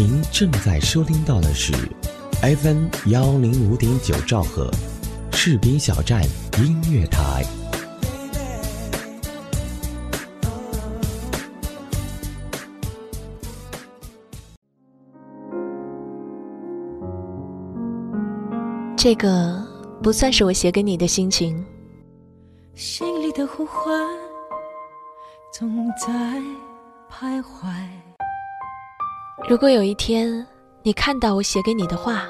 您正在收听到的是 FM 幺零五点九兆赫，士兵小站音乐台。这个不算是我写给你的心情。心里的呼唤总在徘徊。如果有一天你看到我写给你的话，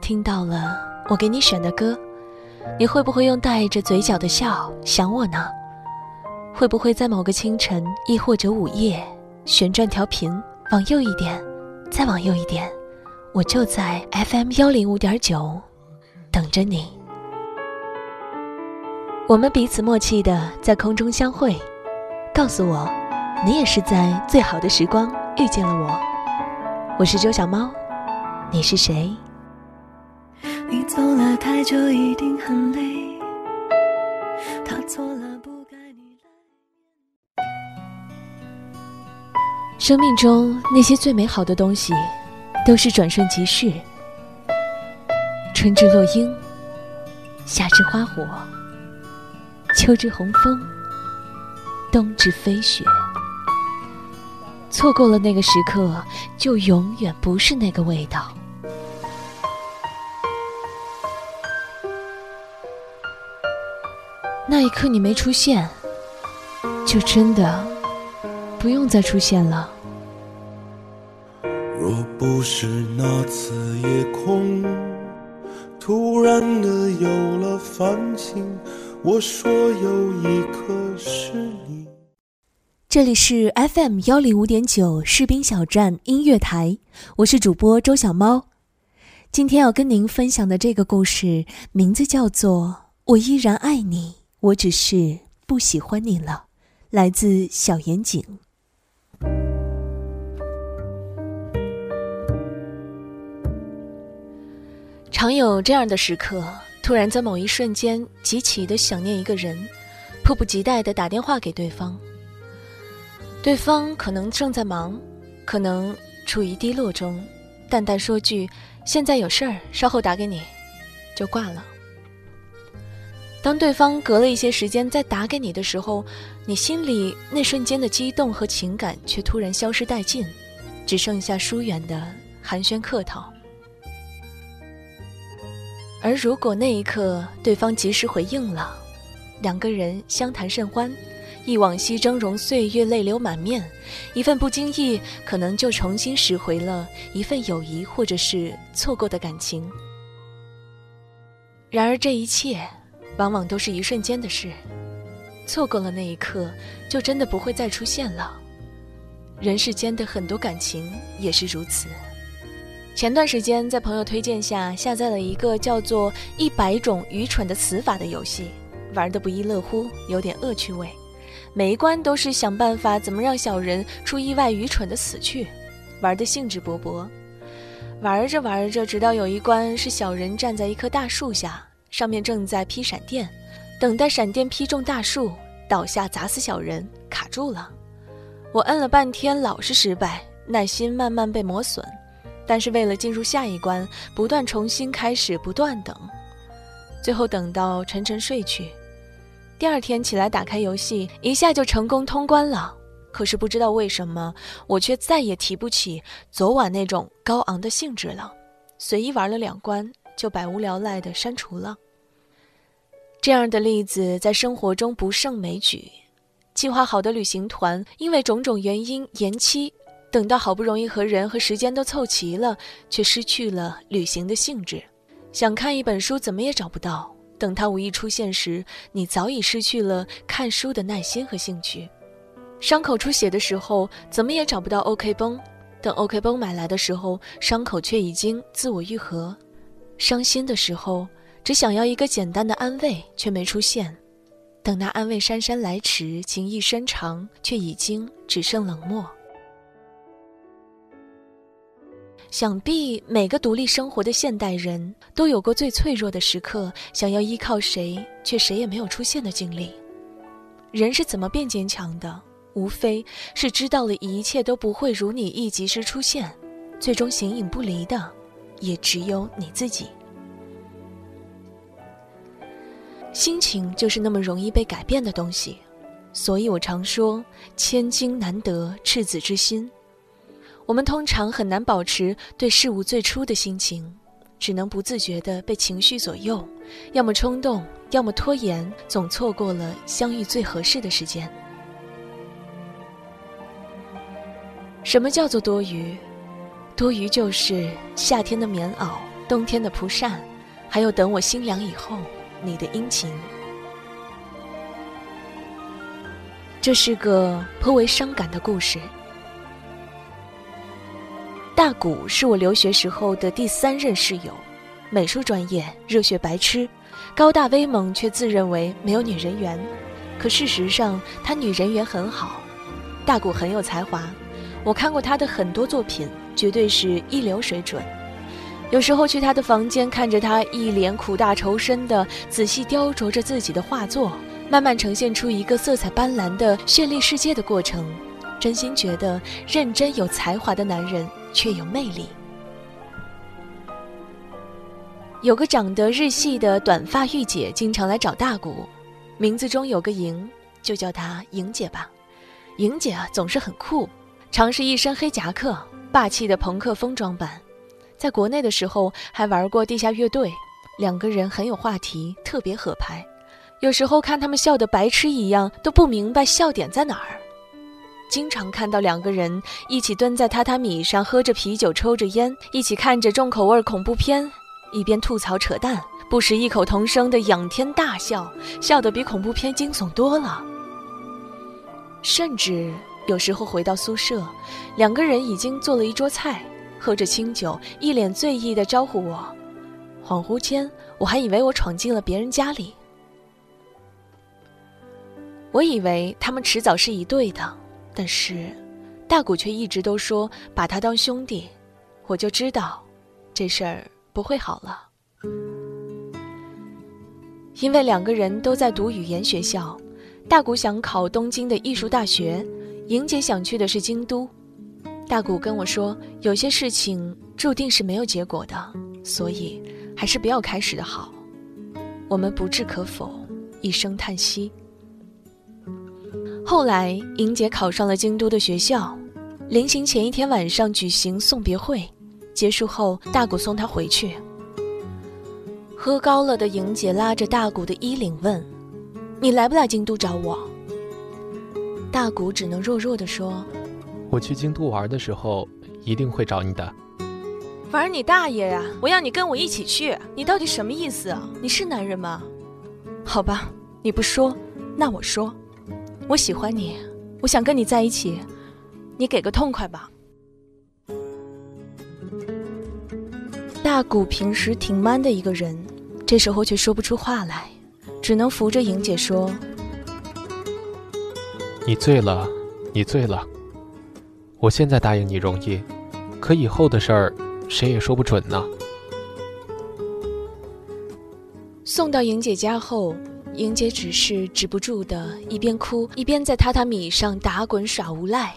听到了我给你选的歌，你会不会用带着嘴角的笑想我呢？会不会在某个清晨，亦或者午夜，旋转调频往右一点，再往右一点，我就在 FM 幺零五点九。等着你，我们彼此默契的在空中相会，告诉我，你也是在最好的时光遇见了我。我是周小猫，你是谁？你走了太久，一定很累。他错了，不该你。生命中那些最美好的东西，都是转瞬即逝。春至落樱，夏至花火，秋至红枫，冬至飞雪。错过了那个时刻，就永远不是那个味道。那一刻你没出现，就真的不用再出现了。若不是那次夜空。突然的有了繁星，我说有一颗是你。这里是 FM 幺零五点九士兵小站音乐台，我是主播周小猫。今天要跟您分享的这个故事，名字叫做《我依然爱你，我只是不喜欢你了》，来自小严谨。常有这样的时刻，突然在某一瞬间极其的想念一个人，迫不及待的打电话给对方。对方可能正在忙，可能处于低落中，淡淡说句“现在有事儿，稍后打给你”，就挂了。当对方隔了一些时间再打给你的时候，你心里那瞬间的激动和情感却突然消失殆尽，只剩下疏远的寒暄客套。而如果那一刻对方及时回应了，两个人相谈甚欢，忆往昔峥嵘岁月，泪流满面，一份不经意可能就重新拾回了一份友谊，或者是错过的感情。然而这一切，往往都是一瞬间的事，错过了那一刻，就真的不会再出现了。人世间的很多感情也是如此。前段时间在朋友推荐下下载了一个叫做《一百种愚蠢的死法》的游戏，玩得不亦乐乎，有点恶趣味。每一关都是想办法怎么让小人出意外愚蠢的死去，玩得兴致勃勃。玩着玩着，直到有一关是小人站在一棵大树下，上面正在劈闪电，等待闪电劈中大树，倒下砸死小人，卡住了。我摁了半天，老是失败，耐心慢慢被磨损。但是为了进入下一关，不断重新开始，不断等，最后等到沉沉睡去。第二天起来打开游戏，一下就成功通关了。可是不知道为什么，我却再也提不起昨晚那种高昂的兴致了。随意玩了两关，就百无聊赖的删除了。这样的例子在生活中不胜枚举。计划好的旅行团因为种种原因延期。等到好不容易和人和时间都凑齐了，却失去了旅行的兴致。想看一本书，怎么也找不到。等他无意出现时，你早已失去了看书的耐心和兴趣。伤口出血的时候，怎么也找不到 OK 绷。等 OK 绷买来的时候，伤口却已经自我愈合。伤心的时候，只想要一个简单的安慰，却没出现。等那安慰姗姗来迟，情意深长，却已经只剩冷漠。想必每个独立生活的现代人都有过最脆弱的时刻，想要依靠谁，却谁也没有出现的经历。人是怎么变坚强的？无非是知道了一切都不会如你意及时出现，最终形影不离的，也只有你自己。心情就是那么容易被改变的东西，所以我常说“千金难得赤子之心”。我们通常很难保持对事物最初的心情，只能不自觉地被情绪左右，要么冲动，要么拖延，总错过了相遇最合适的时间。什么叫做多余？多余就是夏天的棉袄，冬天的蒲扇，还有等我心凉以后。你的殷勤，这是个颇为伤感的故事。大谷是我留学时候的第三任室友，美术专业，热血白痴，高大威猛，却自认为没有女人缘。可事实上，他女人缘很好。大谷很有才华，我看过他的很多作品，绝对是一流水准。有时候去他的房间，看着他一脸苦大仇深的仔细雕琢着自己的画作，慢慢呈现出一个色彩斑斓的绚丽世界的过程，真心觉得认真有才华的男人却有魅力。有个长得日系的短发御姐经常来找大谷，名字中有个莹，就叫她莹姐吧。莹姐啊，总是很酷，常是一身黑夹克，霸气的朋克风装扮。在国内的时候还玩过地下乐队，两个人很有话题，特别合拍。有时候看他们笑得白痴一样，都不明白笑点在哪儿。经常看到两个人一起蹲在榻榻米上，喝着啤酒，抽着烟，一起看着重口味恐怖片，一边吐槽扯淡，不时异口同声的仰天大笑，笑得比恐怖片惊悚多了。甚至有时候回到宿舍，两个人已经做了一桌菜。喝着清酒，一脸醉意的招呼我，恍惚间我还以为我闯进了别人家里。我以为他们迟早是一对的，但是大谷却一直都说把他当兄弟，我就知道这事儿不会好了。因为两个人都在读语言学校，大谷想考东京的艺术大学，莹姐想去的是京都。大谷跟我说，有些事情注定是没有结果的，所以还是不要开始的好。我们不置可否，一声叹息。后来，莹姐考上了京都的学校，临行前一天晚上举行送别会，结束后，大谷送她回去。喝高了的莹姐拉着大谷的衣领问：“你来不来京都找我？”大谷只能弱弱的说。我去京都玩的时候，一定会找你的。玩你大爷呀！我要你跟我一起去，你到底什么意思啊？你是男人吗？好吧，你不说，那我说，我喜欢你，我想跟你在一起，你给个痛快吧。大谷平时挺 man 的一个人，这时候却说不出话来，只能扶着莹姐说：“你醉了，你醉了。”我现在答应你容易，可以后的事儿，谁也说不准呢。送到莹姐家后，莹姐只是止不住的一边哭一边在榻榻米上打滚耍无赖，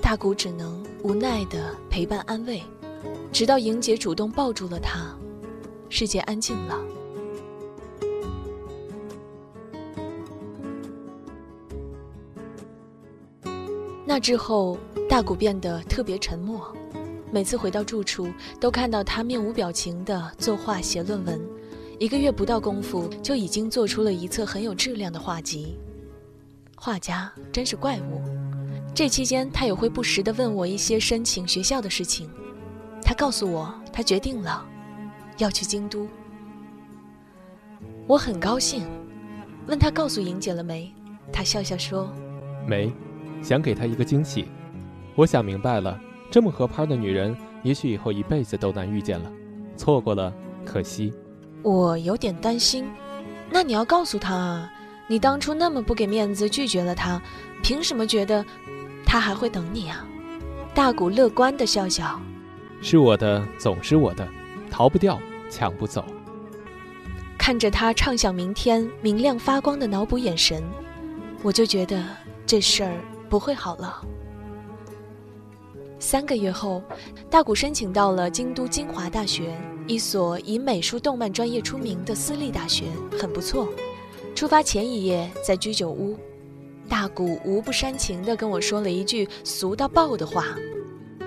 大谷只能无奈的陪伴安慰，直到莹姐主动抱住了他，世界安静了。那之后，大谷变得特别沉默。每次回到住处，都看到他面无表情的作画写论文。一个月不到功夫，就已经做出了一册很有质量的画集。画家真是怪物。这期间，他也会不时地问我一些申请学校的事情。他告诉我，他决定了，要去京都。我很高兴，问他告诉莹姐了没？他笑笑说：“没。”想给她一个惊喜，我想明白了，这么合拍的女人，也许以后一辈子都难遇见了，错过了，可惜。我有点担心，那你要告诉他啊，你当初那么不给面子拒绝了他，凭什么觉得他还会等你啊？大古乐观的笑笑，是我的总是我的，逃不掉，抢不走。看着他畅想明天明亮发光的脑补眼神，我就觉得这事儿。不会好了。三个月后，大谷申请到了京都精华大学，一所以美术动漫专业出名的私立大学，很不错。出发前一夜，在居酒屋，大谷无不煽情地跟我说了一句俗到爆的话：“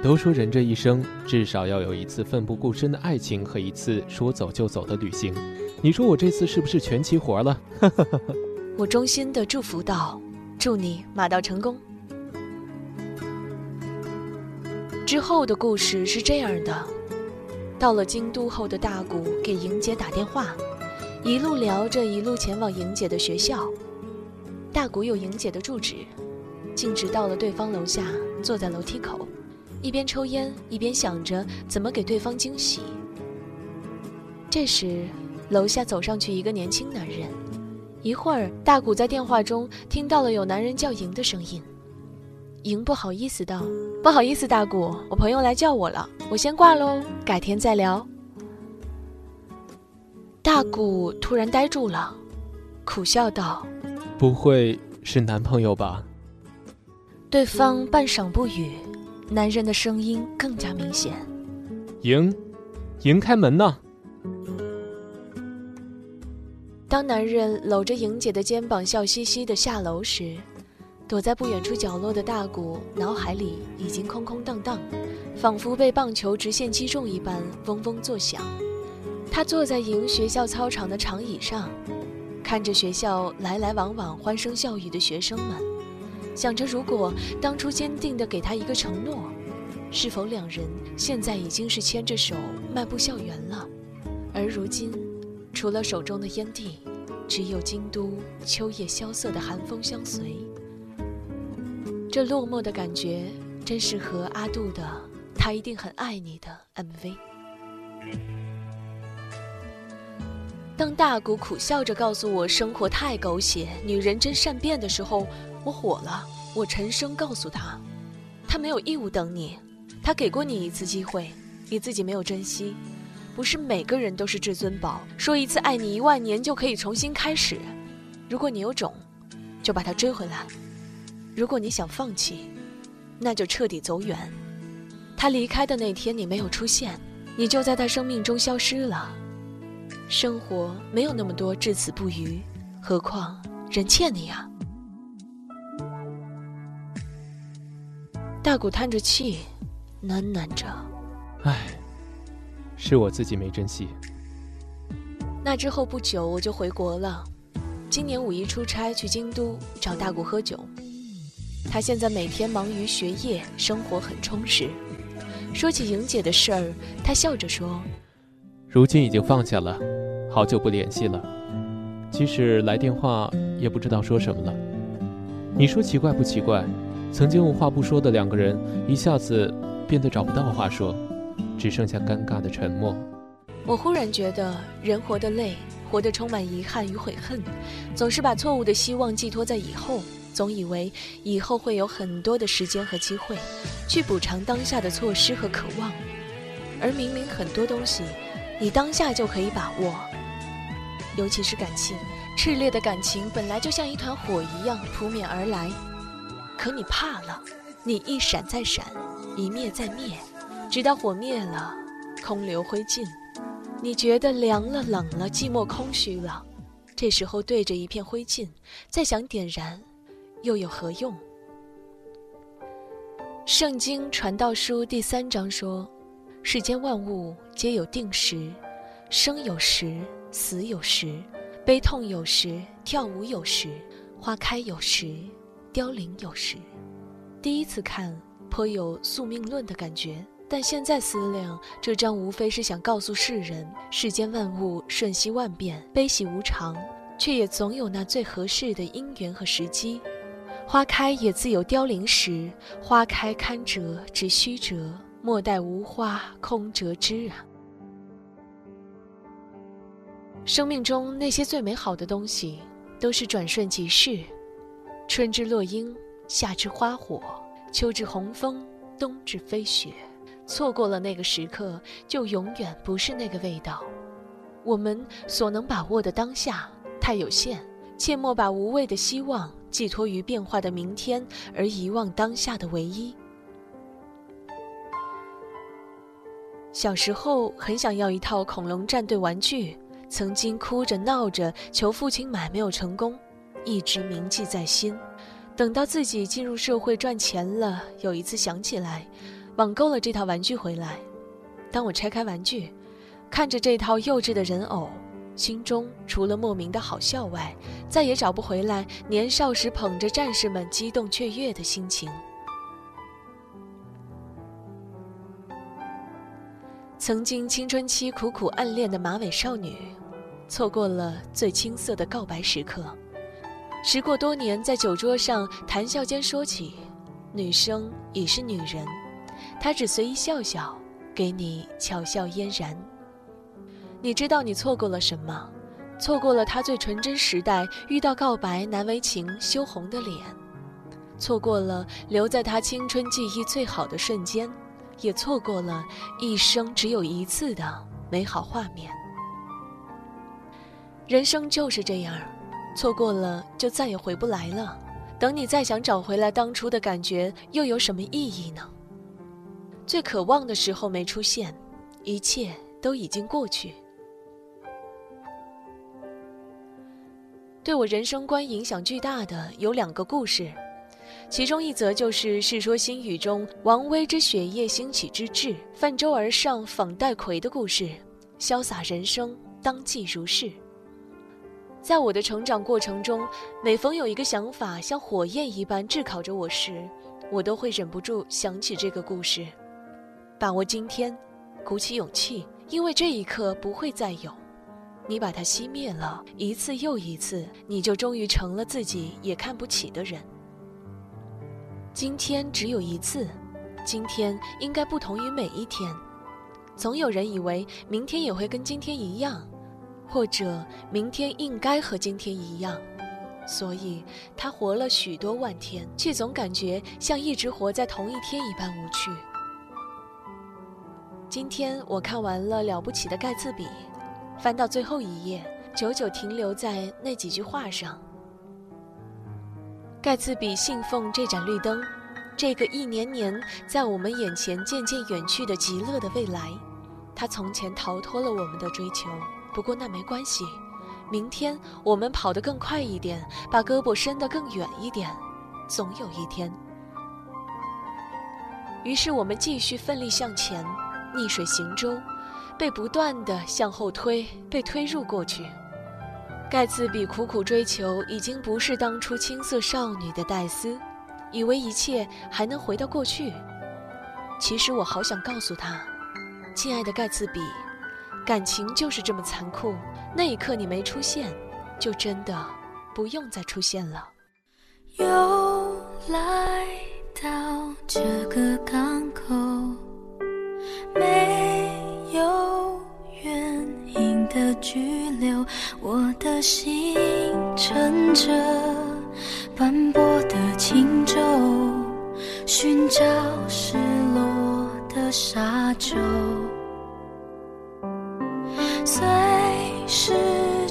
都说人这一生至少要有一次奋不顾身的爱情和一次说走就走的旅行，你说我这次是不是全齐活了？” 我衷心地祝福道：“祝你马到成功。”之后的故事是这样的：到了京都后的大谷给莹姐打电话，一路聊着，一路前往莹姐的学校。大谷有莹姐的住址，径直到了对方楼下，坐在楼梯口，一边抽烟一边想着怎么给对方惊喜。这时，楼下走上去一个年轻男人，一会儿，大谷在电话中听到了有男人叫莹的声音。莹不好意思道：“不好意思，大古，我朋友来叫我了，我先挂喽，改天再聊。”大古突然呆住了，苦笑道：“不会是男朋友吧？”对方半晌不语，男人的声音更加明显：“莹，莹，开门呐！”当男人搂着莹姐的肩膀，笑嘻嘻的下楼时。躲在不远处角落的大谷脑海里已经空空荡荡，仿佛被棒球直线击中一般，嗡嗡作响。他坐在迎学校操场的长椅上，看着学校来来往往、欢声笑语的学生们，想着如果当初坚定地给他一个承诺，是否两人现在已经是牵着手迈步校园了？而如今，除了手中的烟蒂，只有京都秋夜萧瑟的寒风相随。这落寞的感觉，真适合阿杜的《他一定很爱你》的 MV。当大谷苦笑着告诉我生活太狗血，女人真善变的时候，我火了。我沉声告诉他，他没有义务等你，他给过你一次机会，你自己没有珍惜。不是每个人都是至尊宝，说一次爱你一万年就可以重新开始。如果你有种，就把他追回来。如果你想放弃，那就彻底走远。他离开的那天，你没有出现，你就在他生命中消失了。生活没有那么多至死不渝，何况人欠你呀。大谷叹着气，喃喃着：“唉，是我自己没珍惜。”那之后不久，我就回国了。今年五一出差去京都找大谷喝酒。他现在每天忙于学业，生活很充实。说起莹姐的事儿，他笑着说：“如今已经放下了，好久不联系了，即使来电话也不知道说什么了。你说奇怪不奇怪？曾经无话不说的两个人，一下子变得找不到话说，只剩下尴尬的沉默。”我忽然觉得，人活得累，活得充满遗憾与悔恨，总是把错误的希望寄托在以后。总以为以后会有很多的时间和机会，去补偿当下的错失和渴望，而明明很多东西，你当下就可以把握。尤其是感情，炽烈的感情本来就像一团火一样扑面而来，可你怕了，你一闪再闪，一灭再灭，直到火灭了，空留灰烬，你觉得凉了、冷了、寂寞、空虚了，这时候对着一片灰烬，再想点燃。又有何用？圣经传道书第三章说：“世间万物皆有定时，生有时，死有时，悲痛有时，跳舞有时，花开有时，凋零有时。”第一次看颇有宿命论的感觉，但现在思量，这章无非是想告诉世人：世间万物瞬息万变，悲喜无常，却也总有那最合适的因缘和时机。花开也自有凋零时，花开堪折直须折，莫待无花空折枝啊！生命中那些最美好的东西，都是转瞬即逝。春之落樱，夏之花火，秋之红枫，冬至飞雪。错过了那个时刻，就永远不是那个味道。我们所能把握的当下太有限，切莫把无谓的希望。寄托于变化的明天，而遗忘当下的唯一。小时候很想要一套恐龙战队玩具，曾经哭着闹着求父亲买，没有成功，一直铭记在心。等到自己进入社会赚钱了，有一次想起来，网购了这套玩具回来。当我拆开玩具，看着这套幼稚的人偶，心中除了莫名的好笑外，再也找不回来年少时捧着战士们激动雀跃的心情。曾经青春期苦苦暗恋的马尾少女，错过了最青涩的告白时刻。时过多年，在酒桌上谈笑间说起，女生已是女人，她只随意笑笑，给你巧笑嫣然。你知道你错过了什么？错过了他最纯真时代遇到告白难为情羞红的脸，错过了留在他青春记忆最好的瞬间。也错过了一生只有一次的美好画面。人生就是这样，错过了就再也回不来了。等你再想找回来当初的感觉，又有什么意义呢？最渴望的时候没出现，一切都已经过去。对我人生观影响巨大的有两个故事。其中一则就是《世说新语》中王威之雪夜兴起之志，泛舟而上访戴逵的故事，潇洒人生当即如是。在我的成长过程中，每逢有一个想法像火焰一般炙烤着我时，我都会忍不住想起这个故事。把握今天，鼓起勇气，因为这一刻不会再有。你把它熄灭了一次又一次，你就终于成了自己也看不起的人。今天只有一次，今天应该不同于每一天。总有人以为明天也会跟今天一样，或者明天应该和今天一样，所以他活了许多万天，却总感觉像一直活在同一天一般无趣。今天我看完了《了不起的盖茨比》，翻到最后一页，久久停留在那几句话上。盖茨比信奉这盏绿灯，这个一年年在我们眼前渐渐远去的极乐的未来。他从前逃脱了我们的追求，不过那没关系。明天我们跑得更快一点，把胳膊伸得更远一点，总有一天。于是我们继续奋力向前，逆水行舟，被不断的向后推，被推入过去。盖茨比苦苦追求，已经不是当初青涩少女的黛丝，以为一切还能回到过去。其实我好想告诉他，亲爱的盖茨比，感情就是这么残酷。那一刻你没出现，就真的不用再出现了。又来到这个港口，拘留。我的心乘着斑驳的轻舟，寻找失落的沙洲，随时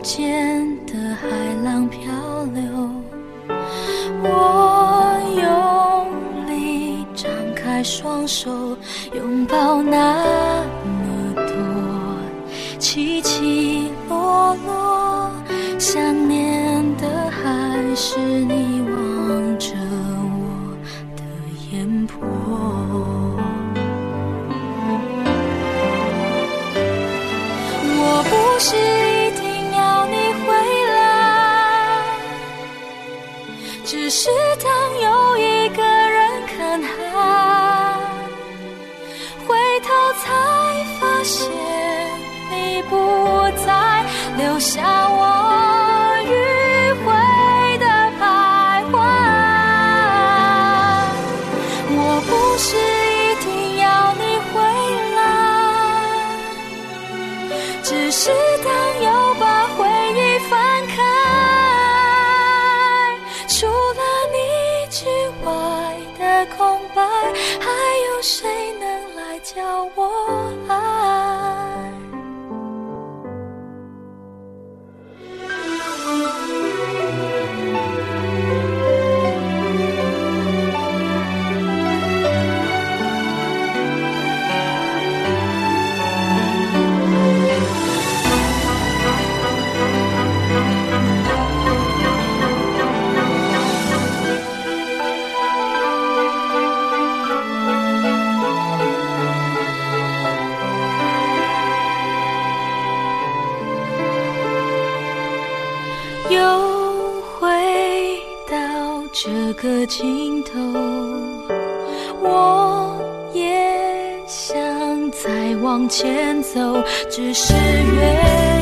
间的海浪漂流。我用力张开双手，拥抱那起起落落。想念的还是你望着我的眼波。我不是不是一定要你回来只是当又把回忆翻开除了你之外的空白还有谁能来教我爱个尽头。我也想再往前走，只是越。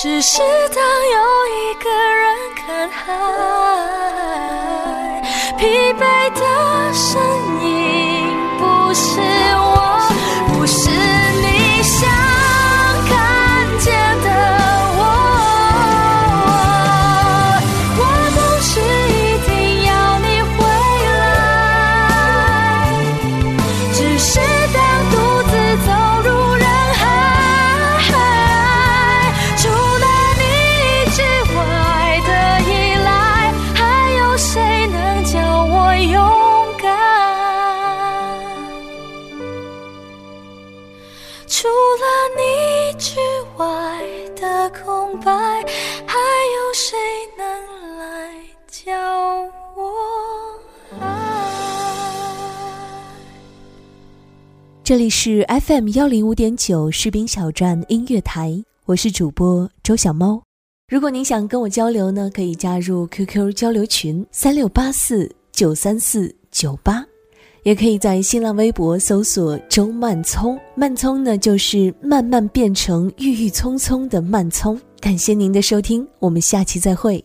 只是当又一个人看海，疲惫勇敢？除了你之外的空白，还有谁能来教我爱？这里是 FM 幺零五点九士兵小站音乐台，我是主播周小猫。如果您想跟我交流呢，可以加入 QQ 交流群三六八四九三四九八，也可以在新浪微博搜索周慢聪，慢聪呢就是慢慢变成郁郁葱葱的慢聪。感谢您的收听，我们下期再会。